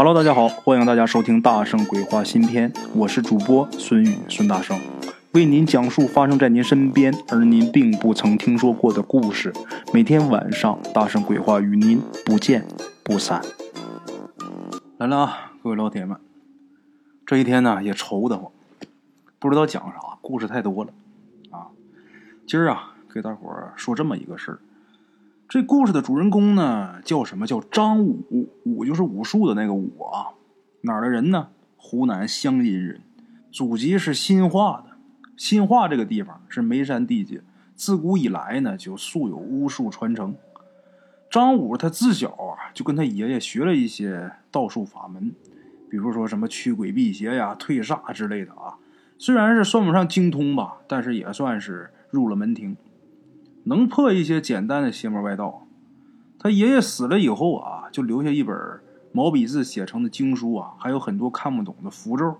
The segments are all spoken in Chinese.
Hello，大家好，欢迎大家收听《大圣鬼话》新篇，我是主播孙宇，孙大圣为您讲述发生在您身边而您并不曾听说过的故事。每天晚上，《大圣鬼话》与您不见不散。来了啊，各位老铁们，这一天呢也愁得慌，不知道讲啥，故事太多了啊。今儿啊，给大伙儿说这么一个事儿。这故事的主人公呢，叫什么？叫张武，武就是武术的那个武啊。哪儿的人呢？湖南湘阴人，祖籍是新化的。新化这个地方是眉山地界，自古以来呢就素有巫术传承。张武他自小啊就跟他爷爷学了一些道术法门，比如说什么驱鬼辟邪呀、退煞之类的啊。虽然是算不上精通吧，但是也算是入了门庭。能破一些简单的邪门歪道。他爷爷死了以后啊，就留下一本毛笔字写成的经书啊，还有很多看不懂的符咒。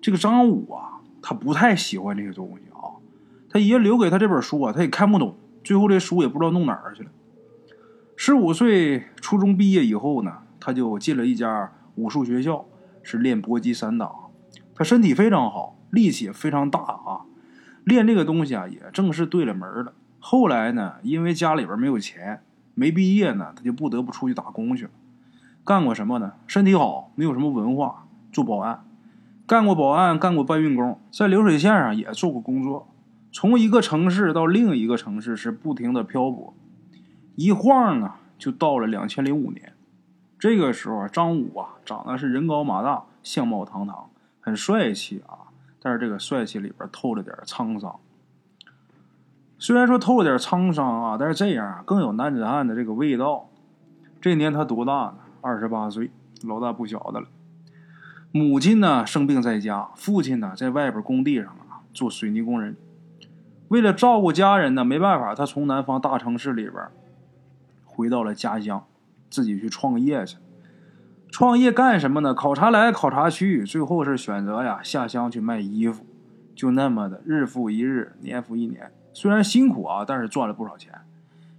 这个张武啊，他不太喜欢这些东西啊。他爷爷留给他这本书啊，他也看不懂。最后这书也不知道弄哪儿去了。十五岁初中毕业以后呢，他就进了一家武术学校，是练搏击散打。他身体非常好，力气也非常大啊。练这个东西啊，也正是对了门了。后来呢，因为家里边没有钱，没毕业呢，他就不得不出去打工去了。干过什么呢？身体好，没有什么文化，做保安。干过保安，干过搬运工，在流水线上也做过工作。从一个城市到另一个城市是不停的漂泊，一晃啊就到了两千零五年。这个时候，张武啊长得是人高马大，相貌堂堂，很帅气啊。但是这个帅气里边透着点沧桑。虽然说透了点沧桑啊，但是这样更有男子汉的这个味道。这年他多大呢？二十八岁，老大不小的了。母亲呢生病在家，父亲呢在外边工地上啊做水泥工人。为了照顾家人呢，没办法，他从南方大城市里边回到了家乡，自己去创业去。创业干什么呢？考察来考察去，最后是选择呀下乡去卖衣服。就那么的日复一日，年复一年。虽然辛苦啊，但是赚了不少钱。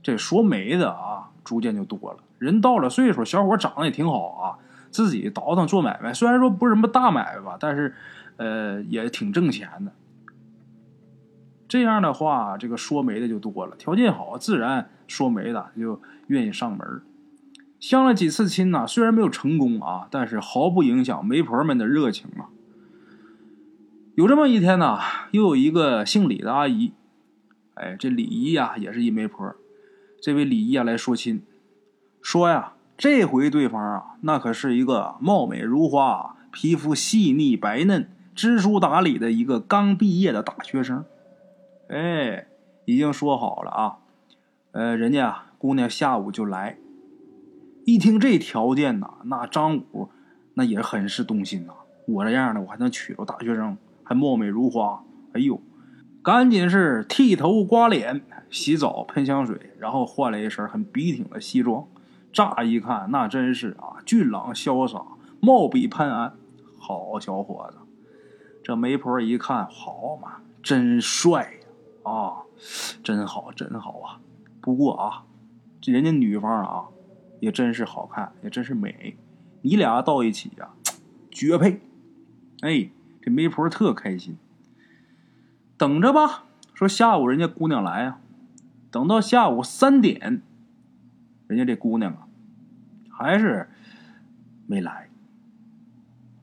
这说媒的啊，逐渐就多了。人到了岁数，小伙长得也挺好啊，自己倒腾做买卖。虽然说不是什么大买卖吧，但是呃也挺挣钱的。这样的话，这个说媒的就多了，条件好，自然说媒的就愿意上门。相了几次亲呢，虽然没有成功啊，但是毫不影响媒婆们的热情啊。有这么一天呢，又有一个姓李的阿姨。哎，这李姨呀也是一媒婆。这位李姨啊来说亲，说呀，这回对方啊那可是一个貌美如花、皮肤细腻白嫩、知书达理的一个刚毕业的大学生。哎，已经说好了啊，呃，人家姑娘下午就来。一听这条件呐，那张武那也很是动心呐。我这样的我还能娶着大学生，还貌美如花，哎呦！赶紧是剃头、刮脸、洗澡、喷香水，然后换了一身很笔挺的西装。乍一看，那真是啊，俊朗潇洒，貌比潘安。好小伙子，这媒婆一看，好嘛，真帅呀！啊，真好，真好啊！不过啊，这人家女方啊，也真是好看，也真是美。你俩到一起呀，绝配！哎，这媒婆特开心。等着吧，说下午人家姑娘来啊，等到下午三点，人家这姑娘啊，还是没来。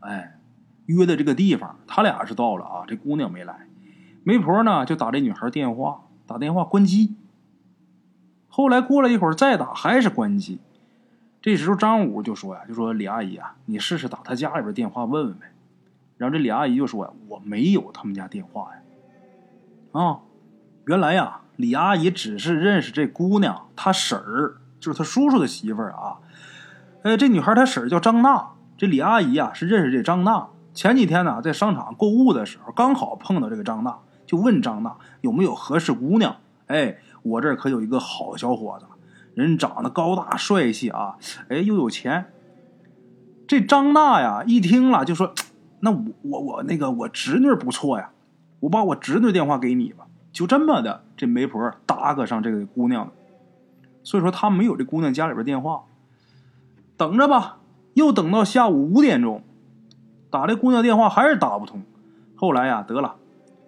哎，约的这个地方，他俩是到了啊，这姑娘没来。媒婆呢就打这女孩电话，打电话关机。后来过了一会儿再打，还是关机。这时候张武就说呀，就说李阿姨啊，你试试打他家里边电话问问呗。然后这李阿姨就说呀，我没有他们家电话呀。啊，原来呀，李阿姨只是认识这姑娘，她婶儿就是她叔叔的媳妇儿啊。哎，这女孩她婶儿叫张娜，这李阿姨呀是认识这张娜。前几天呢，在商场购物的时候，刚好碰到这个张娜，就问张娜有没有合适姑娘。哎，我这可有一个好小伙子，人长得高大帅气啊，哎，又有钱。这张娜呀一听了就说：“那我我我那个我侄女不错呀。”我把我侄女电话给你吧，就这么的，这媒婆搭个上这个姑娘，所以说他没有这姑娘家里边电话，等着吧。又等到下午五点钟，打这姑娘电话还是打不通。后来呀，得了，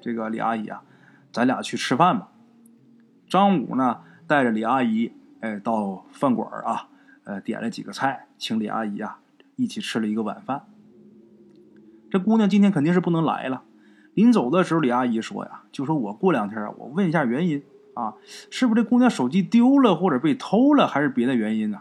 这个李阿姨啊，咱俩去吃饭吧。张武呢，带着李阿姨，哎，到饭馆啊，呃，点了几个菜，请李阿姨啊一起吃了一个晚饭。这姑娘今天肯定是不能来了。临走的时候，李阿姨说呀，就说我过两天啊，我问一下原因啊，是不是这姑娘手机丢了，或者被偷了，还是别的原因呢？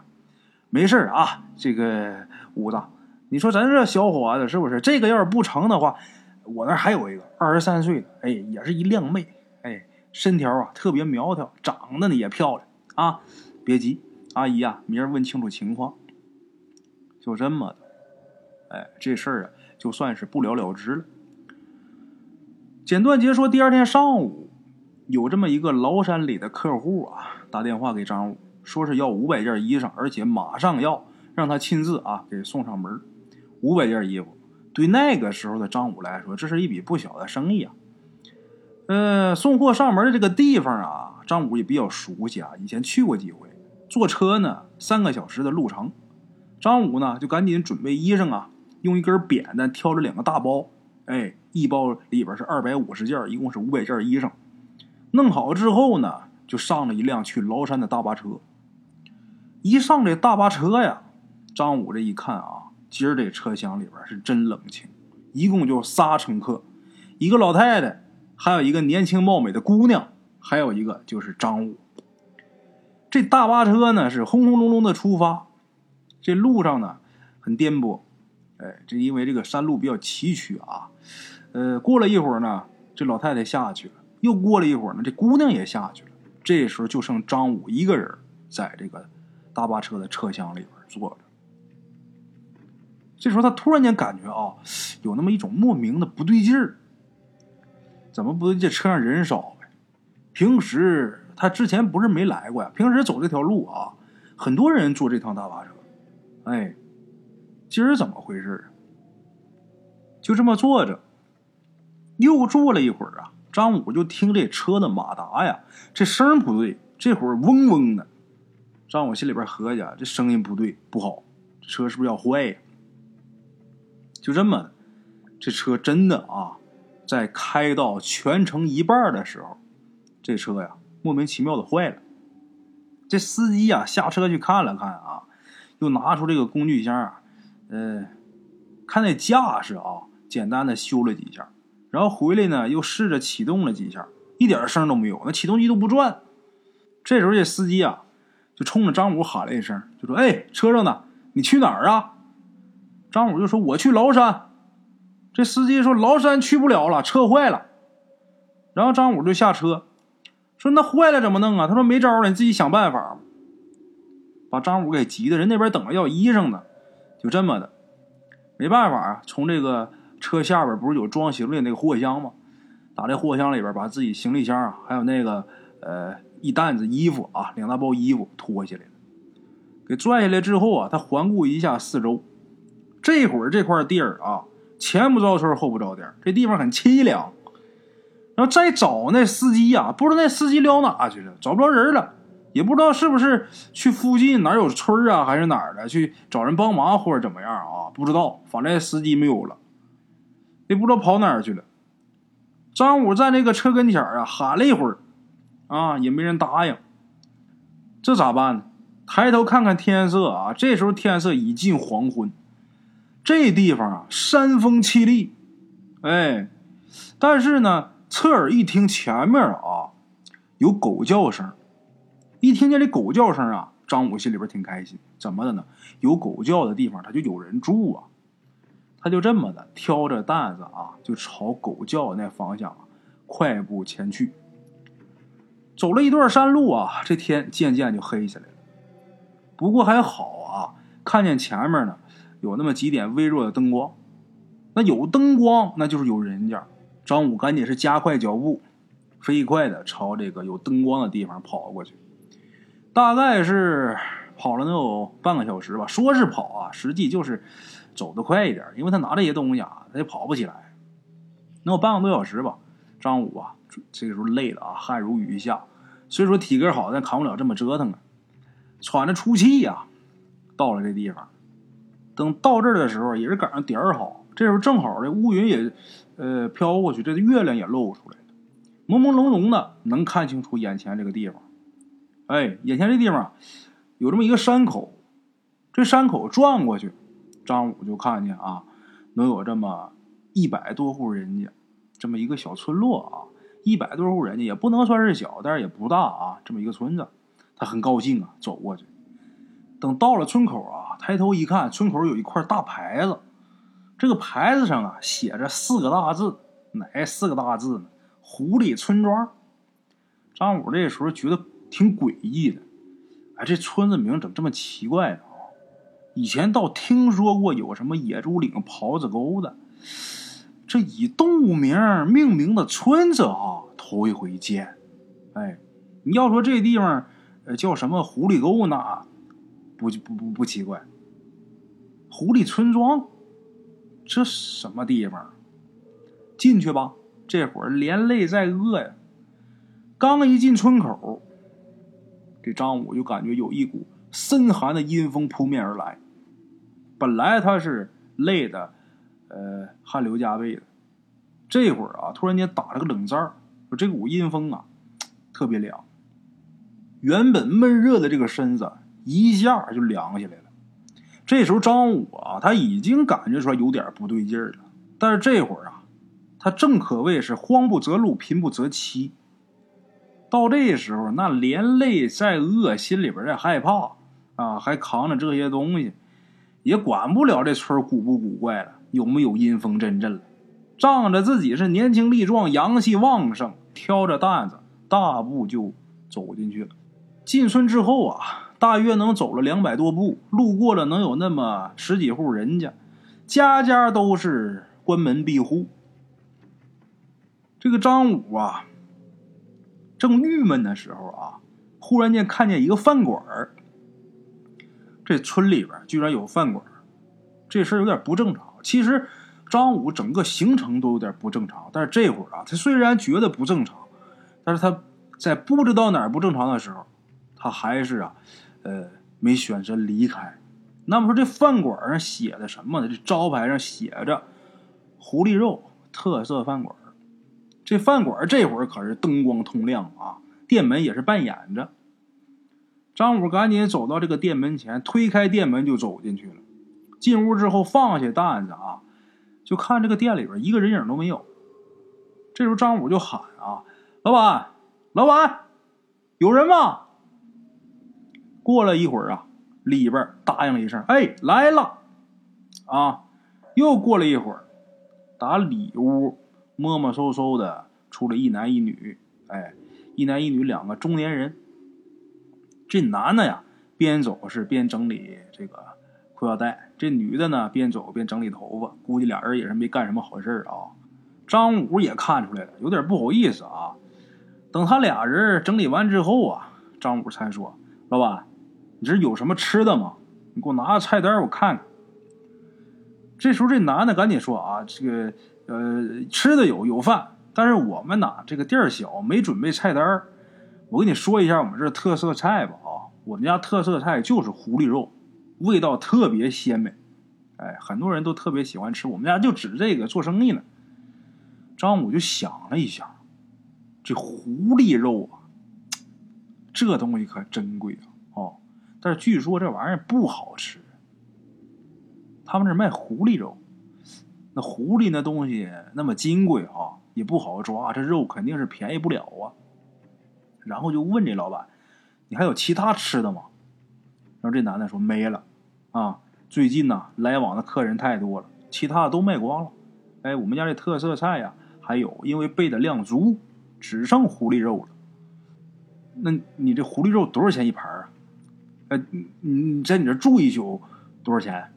没事啊，这个武子，你说咱这小伙子是不是？这个要是不成的话。我那还有一个二十三岁的，哎，也是一靓妹，哎，身条啊特别苗条，长得呢也漂亮啊。别急，阿姨啊，明儿问清楚情况。就这么的，哎，这事儿啊就算是不了了之了。简短截说，第二天上午，有这么一个崂山里的客户啊，打电话给张武，说是要五百件衣裳，而且马上要让他亲自啊给送上门。五百件衣服。对那个时候的张武来说，这是一笔不小的生意啊。呃，送货上门的这个地方啊，张武也比较熟悉啊，以前去过几回。坐车呢，三个小时的路程。张武呢，就赶紧准备衣裳啊，用一根扁担挑着两个大包，哎，一包里边是二百五十件，一共是五百件衣裳。弄好之后呢，就上了一辆去崂山的大巴车。一上这大巴车呀，张武这一看啊。今儿这车厢里边是真冷清，一共就仨乘客，一个老太太，还有一个年轻貌美的姑娘，还有一个就是张武。这大巴车呢是轰轰隆隆的出发，这路上呢很颠簸，哎，这因为这个山路比较崎岖啊。呃，过了一会儿呢，这老太太下去了，又过了一会儿呢，这姑娘也下去了。这时候就剩张武一个人在这个大巴车的车厢里边坐着。这时候他突然间感觉啊，有那么一种莫名的不对劲儿。怎么不对？这车上人少呗。平时他之前不是没来过呀，平时走这条路啊，很多人坐这趟大巴车。哎，今儿怎么回事就这么坐着，又坐了一会儿啊，张武就听这车的马达呀，这声不对，这会儿嗡嗡的。张武心里边合计啊，这声音不对，不好，这车是不是要坏呀？就这么，这车真的啊，在开到全程一半的时候，这车呀莫名其妙的坏了。这司机呀下车去看了看啊，又拿出这个工具箱啊，呃，看那架势啊，简单的修了几下，然后回来呢又试着启动了几下，一点声都没有，那启动机都不转。这时候这司机啊就冲着张武喊了一声，就说：“哎，车上的，你去哪儿啊？”张武就说：“我去崂山。”这司机说：“崂山去不了了，车坏了。”然后张武就下车，说：“那坏了怎么弄啊？”他说：“没招了，你自己想办法。”把张武给急的，人那边等着要衣裳呢，就这么的，没办法啊。从这个车下边不是有装行李那个货箱吗？打这货箱里边，把自己行李箱啊，还有那个呃一担子衣服啊，两大包衣服拖下来了。给拽下来之后啊，他环顾一下四周。这会儿这块地儿啊，前不着村后不着店，这地方很凄凉。然后再找那司机呀，不知道那司机撂哪去了，找不着人了，也不知道是不是去附近哪有村啊，还是哪儿的去找人帮忙或者怎么样啊？不知道，反正司机没有了，也不知道跑哪儿去了。张武在那个车跟前啊，喊了一会儿，啊，也没人答应。这咋办呢？抬头看看天色啊，这时候天色已近黄昏。这地方啊，山风凄厉，哎，但是呢，侧耳一听前面啊有狗叫声，一听见这狗叫声啊，张武心里边挺开心。怎么的呢？有狗叫的地方，他就有人住啊。他就这么的挑着担子啊，就朝狗叫那方向快步前去。走了一段山路啊，这天渐渐就黑下来了。不过还好啊，看见前面呢。有那么几点微弱的灯光，那有灯光，那就是有人家。张武赶紧是加快脚步，飞快的朝这个有灯光的地方跑过去。大概是跑了能有半个小时吧，说是跑啊，实际就是走得快一点，因为他拿这些东西啊，他也跑不起来。能有半个多小时吧。张武啊，这个时候累了啊，汗如雨下。虽说体格好，但扛不了这么折腾啊，喘着粗气呀，到了这地方。等到这儿的时候，也是赶上点儿好，这时候正好这乌云也呃飘过去，这月亮也露出来了，朦朦胧胧的能看清楚眼前这个地方。哎，眼前这地方有这么一个山口，这山口转过去，张武就看见啊，能有这么一百多户人家，这么一个小村落啊，一百多户人家也不能算是小，但是也不大啊，这么一个村子，他很高兴啊，走过去。等到了村口啊，抬头一看，村口有一块大牌子，这个牌子上啊写着四个大字，哪四个大字呢？狐狸村庄。张武这时候觉得。挺诡异的，哎，这村子名怎么这么奇怪呢？以前倒听说过有什么野猪岭、狍子沟的，这以动物名命名的村子啊，头一回见。哎，你要说这地方呃叫什么狐狸沟呢？不不不不奇怪。狐狸村庄，这什么地方？进去吧，这会儿连累再饿呀。刚一进村口。这张武就感觉有一股森寒的阴风扑面而来，本来他是累的，呃，汗流浃背的，这会儿啊，突然间打了个冷战说这股阴风啊，特别凉，原本闷热的这个身子一下就凉下来了。这时候张武啊，他已经感觉出来有点不对劲儿了，但是这会儿啊，他正可谓是慌不择路，贫不择妻。到这时候，那连累再饿，心里边再害怕啊，还扛着这些东西，也管不了这村古不古怪了，有没有阴风阵阵了。仗着自己是年轻力壮，阳气旺盛，挑着担子，大步就走进去了。进村之后啊，大约能走了两百多步，路过了能有那么十几户人家，家家都是关门闭户。这个张武啊。正郁闷的时候啊，忽然间看见一个饭馆儿这村里边居然有饭馆儿这事儿有点不正常。其实张武整个行程都有点不正常，但是这会儿啊，他虽然觉得不正常，但是他在不知道哪儿不正常的时候，他还是啊，呃，没选择离开。那么说这饭馆上写的什么呢？这招牌上写着“狐狸肉特色饭馆”。这饭馆这会儿可是灯光通亮啊，店门也是半掩着。张武赶紧走到这个店门前，推开店门就走进去了。进屋之后，放下担子啊，就看这个店里边一个人影都没有。这时候张武就喊啊：“老板，老板，有人吗？”过了一会儿啊，里边答应了一声：“哎，来了。”啊，又过了一会儿，打里屋。摸摸搜搜的出了一男一女，哎，一男一女两个中年人。这男的呀，边走是边整理这个裤腰带；这女的呢，边走边整理头发。估计俩人也是没干什么好事啊。张武也看出来了，有点不好意思啊。等他俩人整理完之后啊，张武才说：“老板，你这有什么吃的吗？你给我拿个菜单，我看看。”这时候这男的赶紧说：“啊，这个。”呃，吃的有有饭，但是我们呐，这个店儿小，没准备菜单我跟你说一下我们这特色菜吧啊，我们家特色菜就是狐狸肉，味道特别鲜美，哎，很多人都特别喜欢吃。我们家就指这个做生意呢。张武就想了一下，这狐狸肉啊，这东西可珍贵啊，哦，但是据说这玩意儿不好吃。他们这卖狐狸肉。那狐狸那东西那么金贵啊，也不好抓，这肉肯定是便宜不了啊。然后就问这老板：“你还有其他吃的吗？”然后这男的说：“没了，啊，最近呢来往的客人太多了，其他的都卖光了。哎，我们家这特色菜呀，还有，因为备的量足，只剩狐狸肉了。那你这狐狸肉多少钱一盘啊？呃，你你在你这住一宿多少钱？”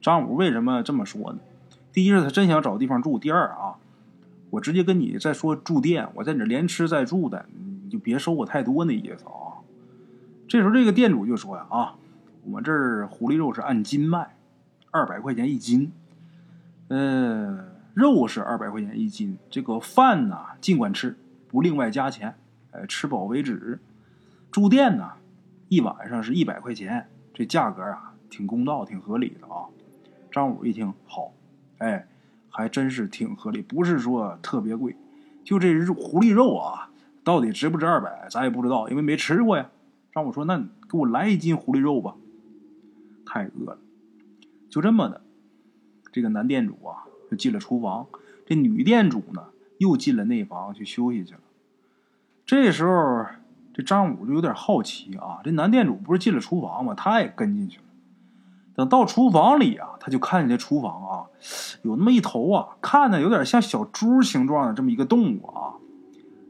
张武为什么这么说呢？第一是他真想找地方住，第二啊，我直接跟你再说住店，我在你这连吃再住的，你就别收我太多那意思啊。这时候这个店主就说呀啊，我们这儿狐狸肉是按斤卖，二百块钱一斤，呃，肉是二百块钱一斤，这个饭呢尽管吃，不另外加钱，哎，吃饱为止。住店呢，一晚上是一百块钱，这价格啊。挺公道，挺合理的啊。张五一听，好，哎，还真是挺合理，不是说特别贵，就这狐狸肉啊，到底值不值二百，咱也不知道，因为没吃过呀。张五说：“那给我来一斤狐狸肉吧，太饿了。”就这么的，这个男店主啊就进了厨房，这女店主呢又进了内房去休息去了。这时候，这张五就有点好奇啊，这男店主不是进了厨房吗？他也跟进去了。等到厨房里啊，他就看见这厨房啊，有那么一头啊，看着有点像小猪形状的这么一个动物啊，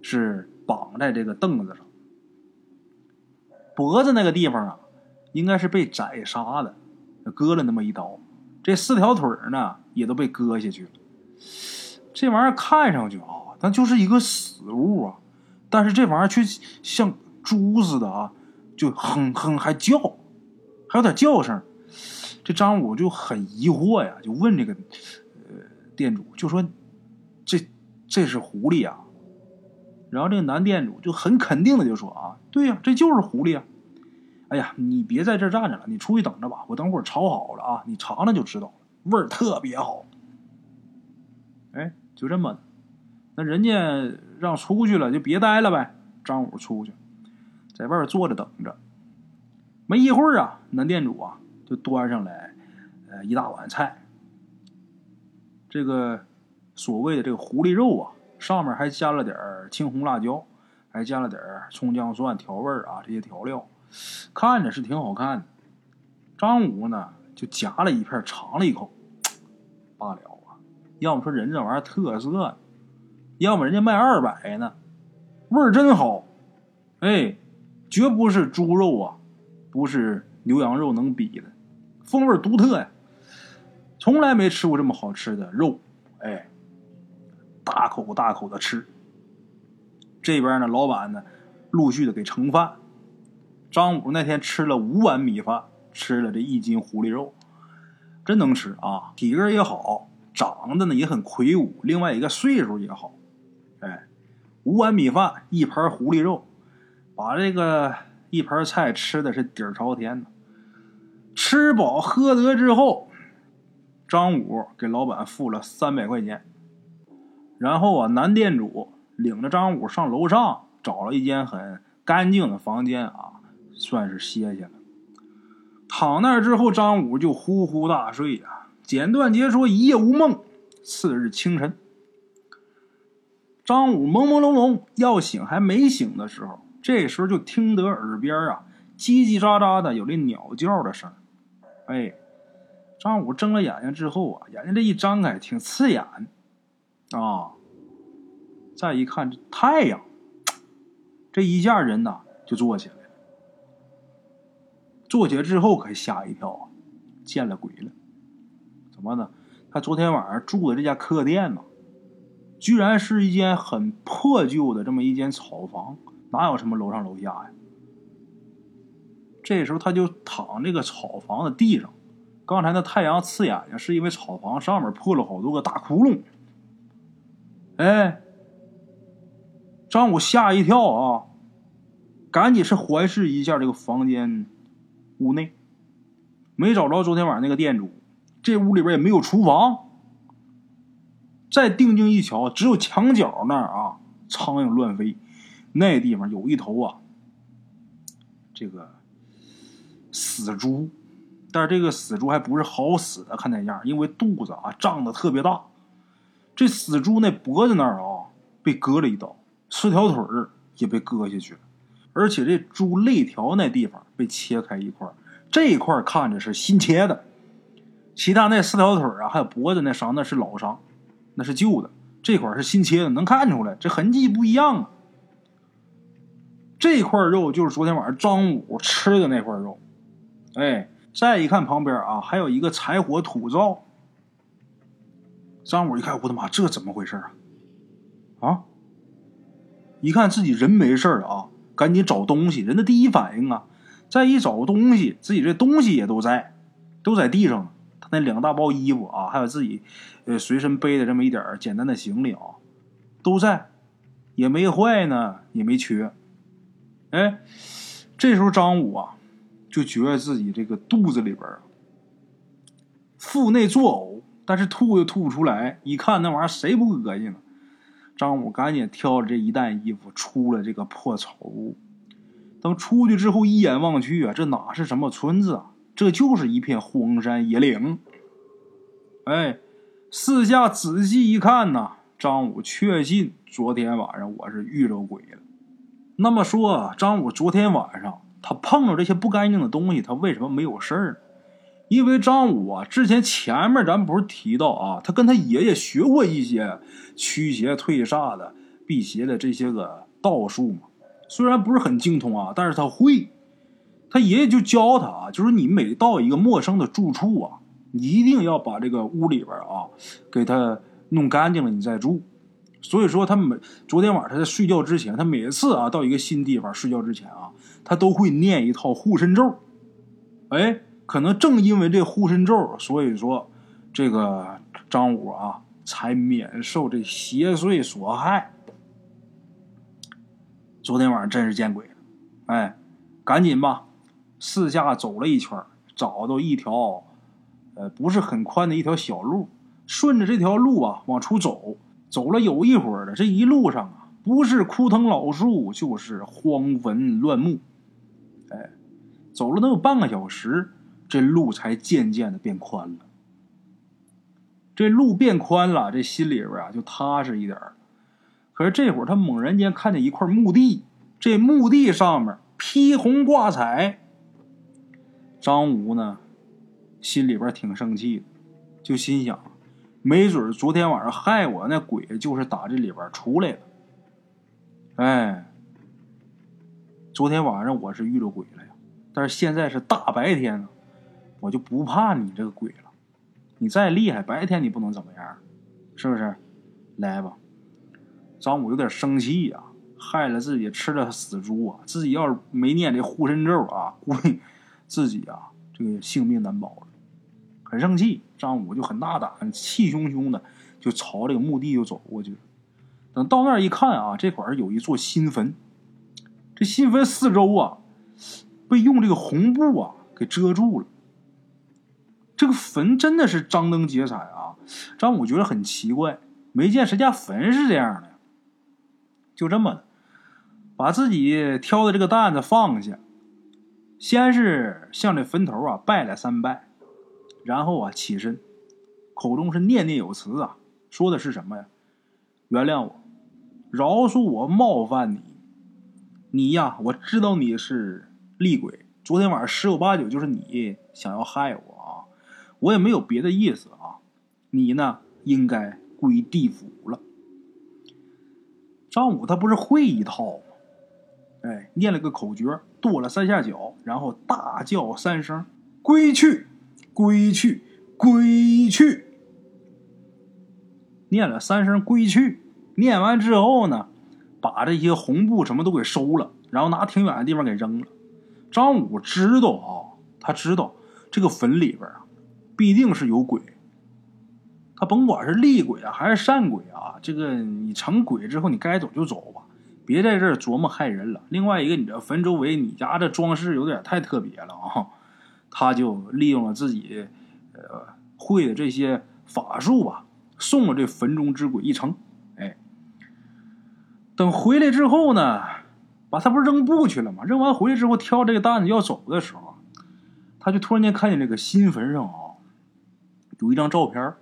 是绑在这个凳子上，脖子那个地方啊，应该是被宰杀的，割了那么一刀。这四条腿呢，也都被割下去了。这玩意儿看上去啊，它就是一个死物啊，但是这玩意儿却像猪似的啊，就哼哼还叫，还有点叫声。这张五就很疑惑呀，就问这个呃店主，就说：“这这是狐狸啊？”然后这个男店主就很肯定的就说：“啊，对呀，这就是狐狸啊！哎呀，你别在这站着了，你出去等着吧，我等会儿炒好了啊，你尝尝就知道了，味儿特别好。”哎，就这么，那人家让出去了，就别待了呗。张五出去，在外边坐着等着。没一会儿啊，男店主啊。就端上来，呃，一大碗菜。这个所谓的这个狐狸肉啊，上面还加了点青红辣椒，还加了点葱姜蒜调味啊，这些调料，看着是挺好看的。张五呢，就夹了一片尝了一口，罢了啊。要么说人这玩意儿特色，要么人家卖二百呢，味儿真好，哎，绝不是猪肉啊，不是牛羊肉能比的。风味独特呀，从来没吃过这么好吃的肉，哎，大口大口的吃。这边呢，老板呢，陆续的给盛饭。张五那天吃了五碗米饭，吃了这一斤狐狸肉，真能吃啊！体格也好，长得呢也很魁梧，另外一个岁数也好，哎，五碗米饭，一盘狐狸肉，把这个一盘菜吃的是底儿朝天呢。吃饱喝得之后，张五给老板付了三百块钱，然后啊，男店主领着张五上楼上找了一间很干净的房间啊，算是歇歇了。躺那儿之后，张五就呼呼大睡啊。简短截说，一夜无梦。次日清晨，张五朦朦胧胧要醒还没醒的时候，这时候就听得耳边啊叽叽喳喳的有这鸟叫的声。哎，张五睁了眼睛之后啊，眼睛这一张开，挺刺眼啊。再一看这太阳，这一下人呐就坐起来了。坐起来之后可吓一跳啊，见了鬼了！怎么呢？他昨天晚上住的这家客店呢，居然是一间很破旧的这么一间草房，哪有什么楼上楼下呀？这时候他就躺这个草房的地上，刚才那太阳刺眼睛，是因为草房上面破了好多个大窟窿。哎，张五吓一跳啊，赶紧是环视一下这个房间屋内，没找着昨天晚上那个店主，这屋里边也没有厨房。再定睛一瞧，只有墙角那儿啊，苍蝇乱飞，那地方有一头啊，这个。死猪，但是这个死猪还不是好死的，看那样，因为肚子啊胀得特别大。这死猪那脖子那儿啊被割了一刀，四条腿儿也被割下去了，而且这猪肋条那地方被切开一块，这一块看着是新切的，其他那四条腿啊还有脖子那伤那是老伤，那是旧的，这块是新切的，能看出来这痕迹不一样啊。这块肉就是昨天晚上张五吃的那块肉。哎，再一看旁边啊，还有一个柴火土灶。张五一看，我的妈，这怎么回事啊？啊！一看自己人没事了啊，赶紧找东西。人的第一反应啊，再一找东西，自己这东西也都在，都在地上。他那两大包衣服啊，还有自己呃随身背的这么一点简单的行李啊，都在，也没坏呢，也没缺。哎，这时候张五啊。就觉得自己这个肚子里边腹内作呕，但是吐又吐不出来。一看那玩意儿，谁不恶心呢？张武赶紧挑着这一担衣服出了这个破草屋。等出去之后，一眼望去啊，这哪是什么村子啊？这就是一片荒山野岭。哎，四下仔细一看呐，张武确信昨天晚上我是遇着鬼了。那么说，张武昨天晚上他碰着这些不干净的东西，他为什么没有事儿呢？因为张武啊，之前前面咱不是提到啊，他跟他爷爷学过一些驱邪退煞的、辟邪的这些个道术嘛。虽然不是很精通啊，但是他会。他爷爷就教他啊，就是你每到一个陌生的住处啊，你一定要把这个屋里边啊给他弄干净了，你再住。所以说，他每昨天晚上他在睡觉之前，他每次啊到一个新地方睡觉之前啊，他都会念一套护身咒。哎，可能正因为这护身咒，所以说这个张武啊才免受这邪祟所害。昨天晚上真是见鬼了，哎，赶紧吧，四下走了一圈，找到一条，呃，不是很宽的一条小路，顺着这条路啊往出走，走了有一会儿了，这一路上啊，不是枯藤老树，就是荒坟乱木，走了能有半个小时，这路才渐渐的变宽了。这路变宽了，这心里边啊就踏实一点儿。可是这会儿，他猛然间看见一块墓地，这墓地上面披红挂彩。张武呢，心里边挺生气的，就心想：没准昨天晚上害我那鬼就是打这里边出来的。哎，昨天晚上我是遇着鬼了，但是现在是大白天呢，我就不怕你这个鬼了。你再厉害，白天你不能怎么样，是不是？来吧。张武有点生气呀，害了自己吃了死猪啊！自己要是没念这护身咒啊，估计自己啊这个性命难保了。很生气，张武就很大胆，气汹汹的就朝这个墓地就走过去了。等到那儿一看啊，这块儿有一座新坟，这新坟四周啊被用这个红布啊给遮住了。这个坟真的是张灯结彩啊！张武觉得很奇怪，没见谁家坟是这样的。就这么的，把自己挑的这个担子放下，先是向这坟头啊拜了三拜，然后啊起身，口中是念念有词啊，说的是什么呀？原谅我，饶恕我冒犯你，你呀，我知道你是厉鬼，昨天晚上十有八九就是你想要害我啊，我也没有别的意思啊，你呢应该归地府了。张武他不是会一套吗？哎，念了个口诀，跺了三下脚，然后大叫三声：“归去，归去，归去！”念了三声“归去”，念完之后呢，把这些红布什么都给收了，然后拿挺远的地方给扔了。张武知道啊，他知道这个坟里边啊，必定是有鬼。他甭管是厉鬼啊，还是善鬼啊，这个你成鬼之后，你该走就走吧，别在这儿琢磨害人了。另外一个，你这坟周围，你家这装饰有点太特别了啊。他就利用了自己呃会的这些法术吧，送了这坟中之鬼一程。哎，等回来之后呢，把他不是扔布去了吗？扔完回来之后，挑这个担子要走的时候，他就突然间看见这个新坟上啊，有一张照片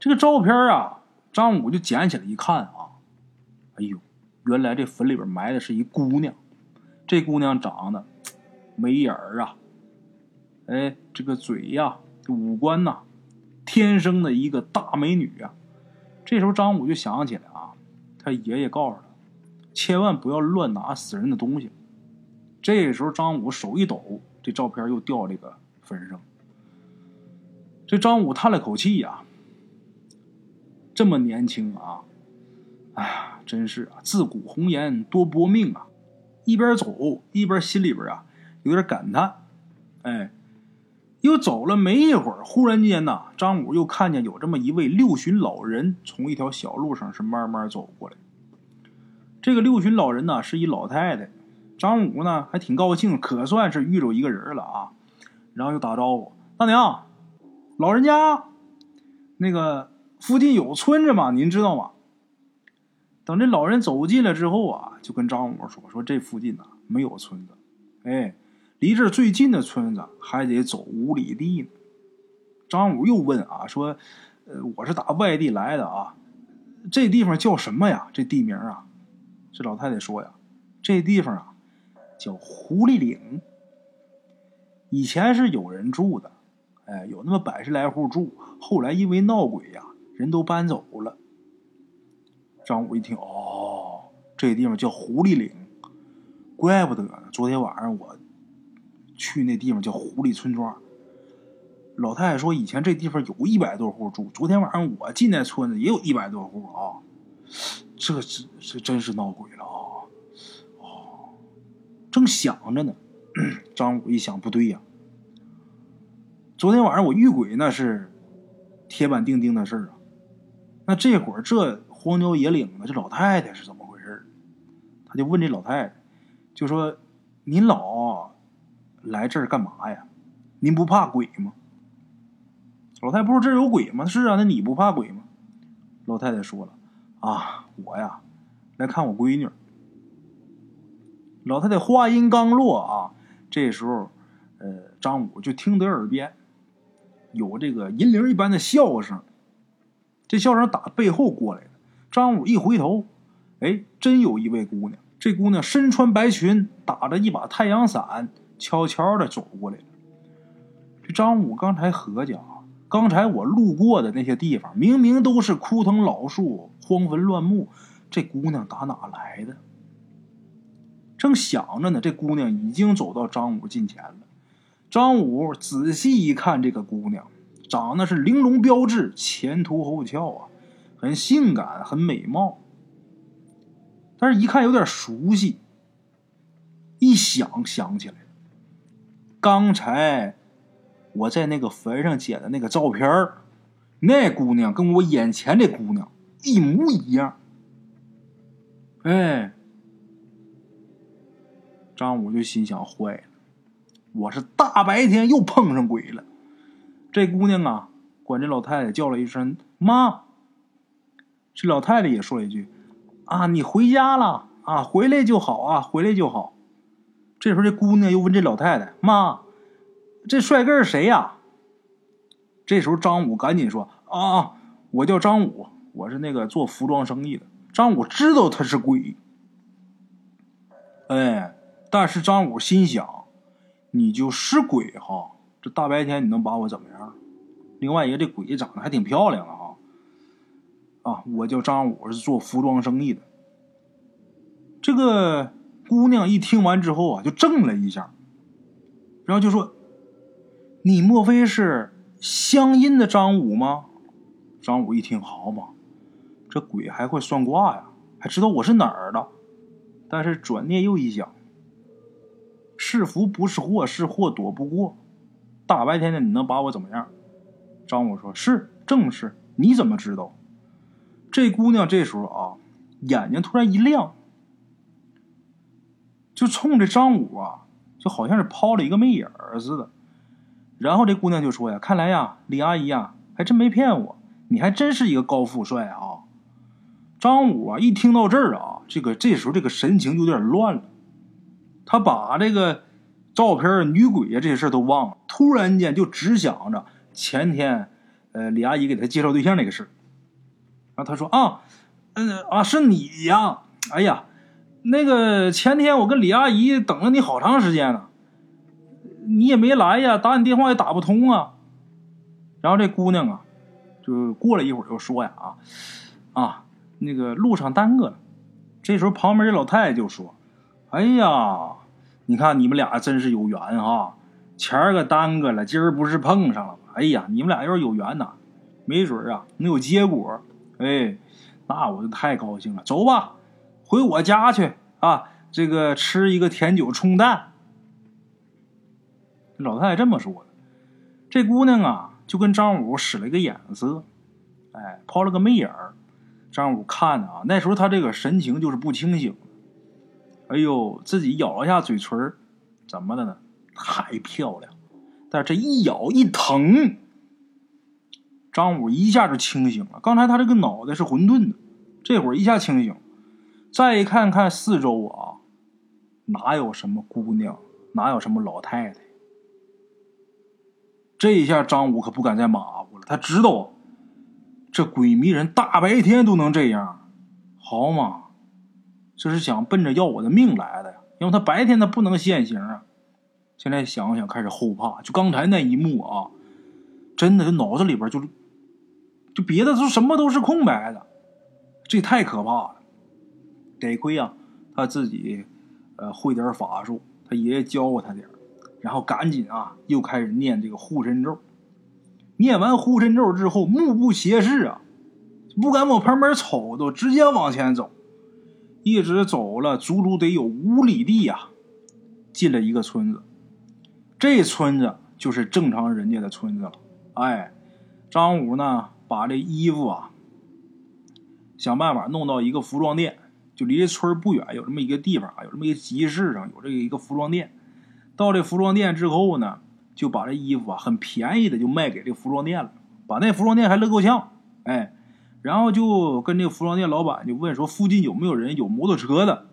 这个照片啊，张武就捡起来一看啊，哎呦，原来这坟里边埋的是一姑娘，这姑娘长得眉眼儿啊，哎，这个嘴呀，五官呐，天生的一个大美女啊。这时候张武就想起来啊，他爷爷告诉他，千万不要乱拿死人的东西。这时候张武手一抖，这照片又掉这个坟上。这张武叹了口气呀。这么年轻啊！哎呀，真是啊，自古红颜多薄命啊！一边走一边心里边啊有点感叹。哎，又走了没一会儿，忽然间呐，张武又看见有这么一位六旬老人从一条小路上是慢慢走过来。这个六旬老人呢是一老太太，张武呢还挺高兴，可算是遇着一个人了啊！然后就打招呼：“大娘，老人家，那个附近有村子吗？您知道吗？”等这老人走近了之后啊，就跟张武说：“说这附近呢没有村子，哎，离这最近的村子还得走五里地呢。”张武又问啊：“说，呃，我是打外地来的啊，这地方叫什么呀？这地名啊？”这老太太说：“呀，这地方啊叫狐狸岭，以前是有人住的，哎，有那么百十来户住，后来因为闹鬼呀，人都搬走了。”张武一听，哦，这地方叫狐狸岭，怪不得呢。昨天晚上我去那地方叫狐狸村庄。老太太说，以前这地方有一百多户住，昨天晚上我进那村子也有一百多户啊。这这这真是闹鬼了啊！哦，正想着呢，张武一想，不对呀，昨天晚上我遇鬼那是铁板钉钉的事儿啊，那这会儿这。荒郊野岭的，这老太太是怎么回事他就问这老太太，就说：“您老来这儿干嘛呀？您不怕鬼吗？”老太太不说：“这儿有鬼吗？”是啊，那你不怕鬼吗？老太太说了：“啊，我呀，来看我闺女。”老太太话音刚落啊，这时候，呃，张武就听得耳边有这个银铃一般的笑声，这笑声打背后过来的。张武一回头，哎，真有一位姑娘。这姑娘身穿白裙，打着一把太阳伞，悄悄的走过来了。这张武刚才合计啊，刚才我路过的那些地方，明明都是枯藤老树、荒坟乱墓，这姑娘打哪来的？正想着呢，这姑娘已经走到张武近前了。张武仔细一看，这个姑娘长得是玲珑标致，前凸后翘啊。很性感，很美貌，但是一看有点熟悉。一想想起来，刚才我在那个坟上捡的那个照片那姑娘跟我眼前这姑娘一模一样。哎，张武就心想：坏了，我是大白天又碰上鬼了。这姑娘啊，管这老太太叫了一声“妈”。这老太太也说了一句：“啊，你回家了啊，回来就好啊，回来就好。”这时候，这姑娘又问这老太太：“妈，这帅哥是谁呀？”这时候，张武赶紧说：“啊，我叫张武，我是那个做服装生意的。”张武知道他是鬼，哎，但是张武心想：“你就是鬼哈，这大白天你能把我怎么样？另外一个，这鬼长得还挺漂亮的哈。”啊，我叫张武，是做服装生意的。这个姑娘一听完之后啊，就怔了一下，然后就说：“你莫非是乡音的张武吗？”张武一听，好嘛，这鬼还会算卦呀，还知道我是哪儿的。但是转念又一想，是福不是祸，是祸躲不过。大白天的，你能把我怎么样？张武说：“是，正是。你怎么知道？”这姑娘这时候啊，眼睛突然一亮，就冲着张武啊，就好像是抛了一个媚眼儿似的。然后这姑娘就说呀：“看来呀，李阿姨呀，还真没骗我，你还真是一个高富帅啊！”张武啊，一听到这儿啊，这个这时候这个神情有点乱了，他把这个照片、女鬼呀这些事都忘了，突然间就只想着前天，呃，李阿姨给他介绍对象那个事然后他说：“啊，嗯啊，是你呀！哎呀，那个前天我跟李阿姨等了你好长时间了，你也没来呀，打你电话也打不通啊。”然后这姑娘啊，就过了一会儿又说呀：“啊啊，那个路上耽搁了。”这时候旁边这老太太就说：“哎呀，你看你们俩真是有缘哈，前儿个耽搁了，今儿不是碰上了吗？哎呀，你们俩要是有缘呐，没准啊能有结果。”哎，那我就太高兴了。走吧，回我家去啊！这个吃一个甜酒冲蛋。老太太这么说的。这姑娘啊，就跟张武使了一个眼色，哎，抛了个媚眼儿。张武看啊，那时候他这个神情就是不清醒。哎呦，自己咬了一下嘴唇怎么的呢？太漂亮！但是这一咬一疼，张武一下就清醒了。刚才他这个脑袋是混沌的，这会儿一下清醒。再一看看四周啊，哪有什么姑娘，哪有什么老太太？这一下张武可不敢再马虎了。他知道，这鬼迷人大白天都能这样，好嘛？这是想奔着要我的命来的呀！因为他白天他不能现形啊。现在想想开始后怕，就刚才那一幕啊，真的，就脑子里边就，就别的都什么都是空白的，这太可怕了。得亏啊，他自己呃会点法术，他爷爷教过他点然后赶紧啊又开始念这个护身咒。念完护身咒之后，目不斜视啊，不敢往旁边瞅，都直接往前走，一直走了足足得有五里地呀，进了一个村子。这村子就是正常人家的村子了。哎，张武呢，把这衣服啊，想办法弄到一个服装店，就离这村不远，有这么一个地方，有这么一个集市上有这一个服装店。到这服装店之后呢，就把这衣服啊，很便宜的就卖给这服装店了，把那服装店还乐够呛。哎，然后就跟这服装店老板就问说，附近有没有人有摩托车的，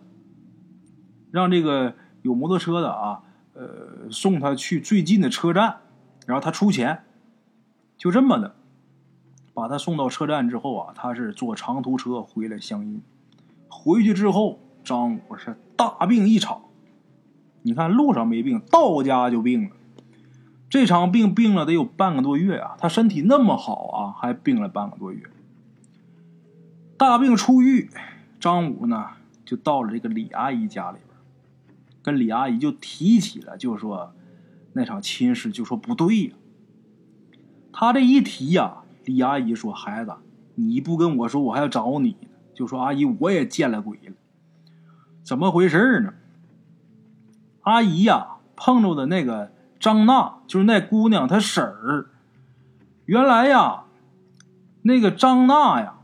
让这个有摩托车的啊。呃，送他去最近的车站，然后他出钱，就这么的，把他送到车站之后啊，他是坐长途车回来相阴。回去之后，张武是大病一场。你看路上没病，到家就病了。这场病病了得有半个多月啊，他身体那么好啊，还病了半个多月。大病初愈，张武呢就到了这个李阿姨家里边。跟李阿姨就提起了，就说那场亲事，就说不对呀。他这一提呀，李阿姨说：“孩子，你不跟我说，我还要找你呢。”就说：“阿姨，我也见了鬼了，怎么回事呢？”阿姨呀，碰着的那个张娜，就是那姑娘她婶儿。原来呀，那个张娜呀，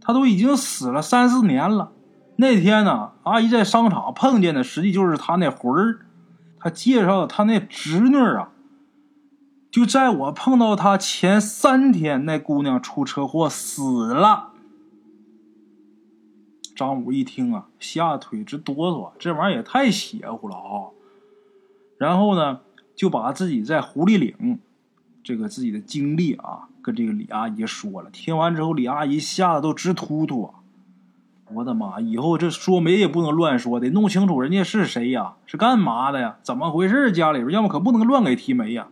她都已经死了三四年了。那天呢，阿姨在商场碰见的，实际就是她那魂儿。她介绍她那侄女啊，就在我碰到她前三天，那姑娘出车祸死了。张武一听啊，吓得腿直哆嗦，这玩意儿也太邪乎了啊！然后呢，就把自己在狐狸岭这个自己的经历啊，跟这个李阿姨说了。听完之后，李阿姨吓得都直突突啊。我的妈！以后这说媒也不能乱说，得弄清楚人家是谁呀，是干嘛的呀，怎么回事？家里边要么可不能乱给提媒呀。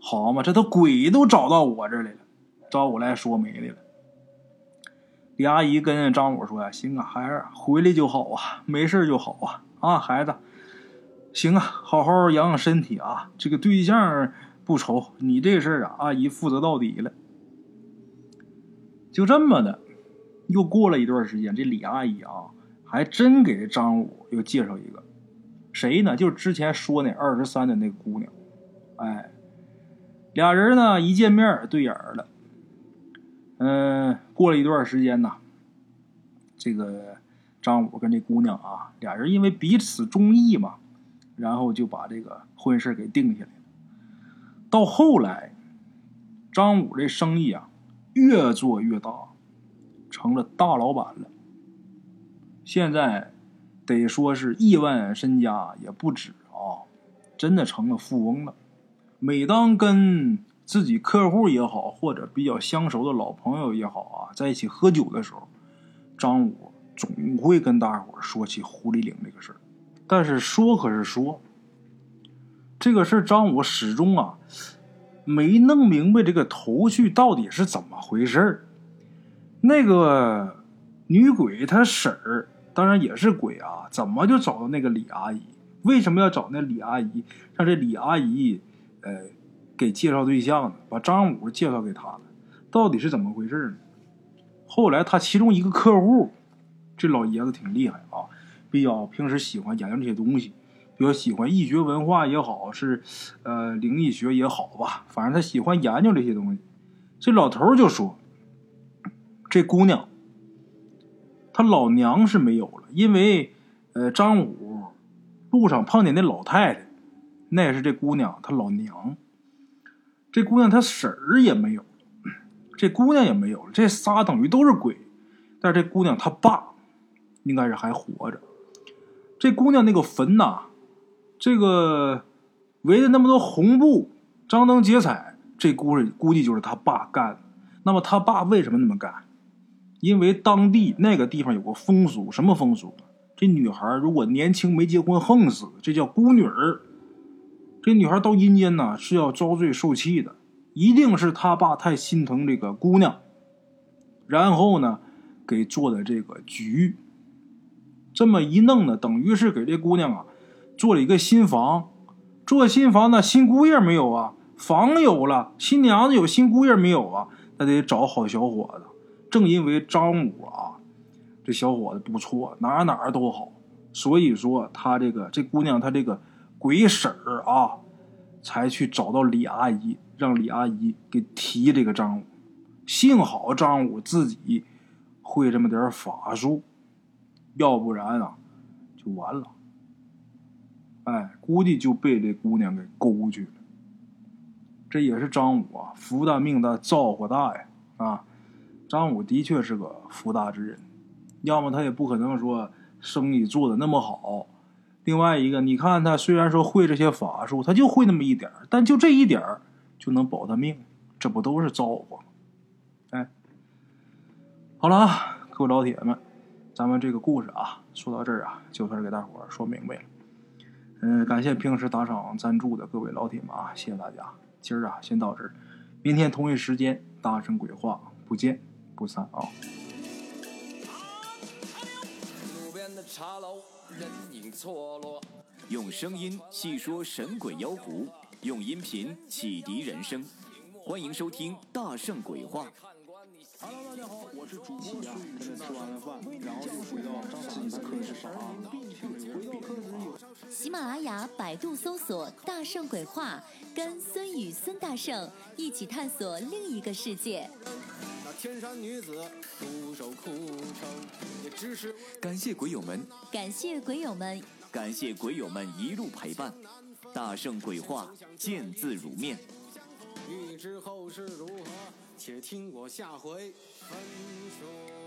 好嘛，这都鬼都找到我这来了，找我来说媒来了。李阿姨跟张武说呀：“行啊，孩儿回来就好啊，没事就好啊。啊，孩子，行啊，好好养养身体啊。这个对象不愁，你这事儿啊，阿姨负责到底了。就这么的。”又过了一段时间，这李阿姨啊，还真给张武又介绍一个，谁呢？就是之前说那二十三的那个姑娘。哎，俩人呢一见面对眼了。嗯，过了一段时间呢，这个张武跟这姑娘啊，俩人因为彼此中意嘛，然后就把这个婚事给定下来了。到后来，张武这生意啊，越做越大。成了大老板了，现在得说是亿万身家也不止啊，真的成了富翁了。每当跟自己客户也好，或者比较相熟的老朋友也好啊，在一起喝酒的时候，张武总会跟大伙说起狐狸岭这个事儿。但是说可是说，这个事张武始终啊没弄明白这个头绪到底是怎么回事。那个女鬼她婶儿当然也是鬼啊，怎么就找到那个李阿姨？为什么要找那李阿姨？让这李阿姨呃给介绍对象呢？把张武介绍给他的，到底是怎么回事呢？后来他其中一个客户，这老爷子挺厉害啊，比较平时喜欢研究这些东西，比较喜欢易学文化也好，是呃灵异学也好吧，反正他喜欢研究这些东西。这老头就说。这姑娘，她老娘是没有了，因为，呃，张武路上碰见那老太太，那是这姑娘她老娘。这姑娘她婶儿也没有，这姑娘也没有了，这仨等于都是鬼。但是这姑娘她爸应该是还活着。这姑娘那个坟呐，这个围着那么多红布，张灯结彩，这故事估计就是他爸干的。那么他爸为什么那么干？因为当地那个地方有个风俗，什么风俗？这女孩如果年轻没结婚横死，这叫孤女儿。这女孩到阴间呢是要遭罪受气的，一定是他爸太心疼这个姑娘，然后呢给做的这个局。这么一弄呢，等于是给这姑娘啊做了一个新房。做新房呢，新姑爷没有啊，房有了，新娘子有，新姑爷没有啊，那得找好小伙子。正因为张武啊，这小伙子不错，哪哪都好，所以说他这个这姑娘，她这个鬼婶儿啊，才去找到李阿姨，让李阿姨给提这个张武。幸好张武自己会这么点法术，要不然啊，就完了。哎，估计就被这姑娘给勾去了。这也是张武啊，福大命大，造化大呀！啊。张武的确是个福大之人，要么他也不可能说生意做的那么好。另外一个，你看他虽然说会这些法术，他就会那么一点但就这一点就能保他命，这不都是造化吗？哎，好了啊，各位老铁们，咱们这个故事啊，说到这儿啊，就算是给大伙说明白了。嗯，感谢平时打赏赞助的各位老铁们啊，谢谢大家。今儿啊，先到这儿，明天同一时间大圣鬼话不见。不散啊！茶楼人影错落用声音细说神鬼妖狐，用音频启迪人生。欢迎收听《大圣鬼话》。Hello，大家好，我是主播孙宇。现在吃完了饭，然后就回到自己的课室上啊。喜马拉雅、百度搜索“大圣鬼话”，跟孙宇、孙大圣一起探索另一个世界。那天山女子独守空城，也只是感谢鬼友们，感谢鬼友们，感谢鬼友们一路陪伴。大圣鬼话，见字如面。欲知后事如何，且听我下回分说。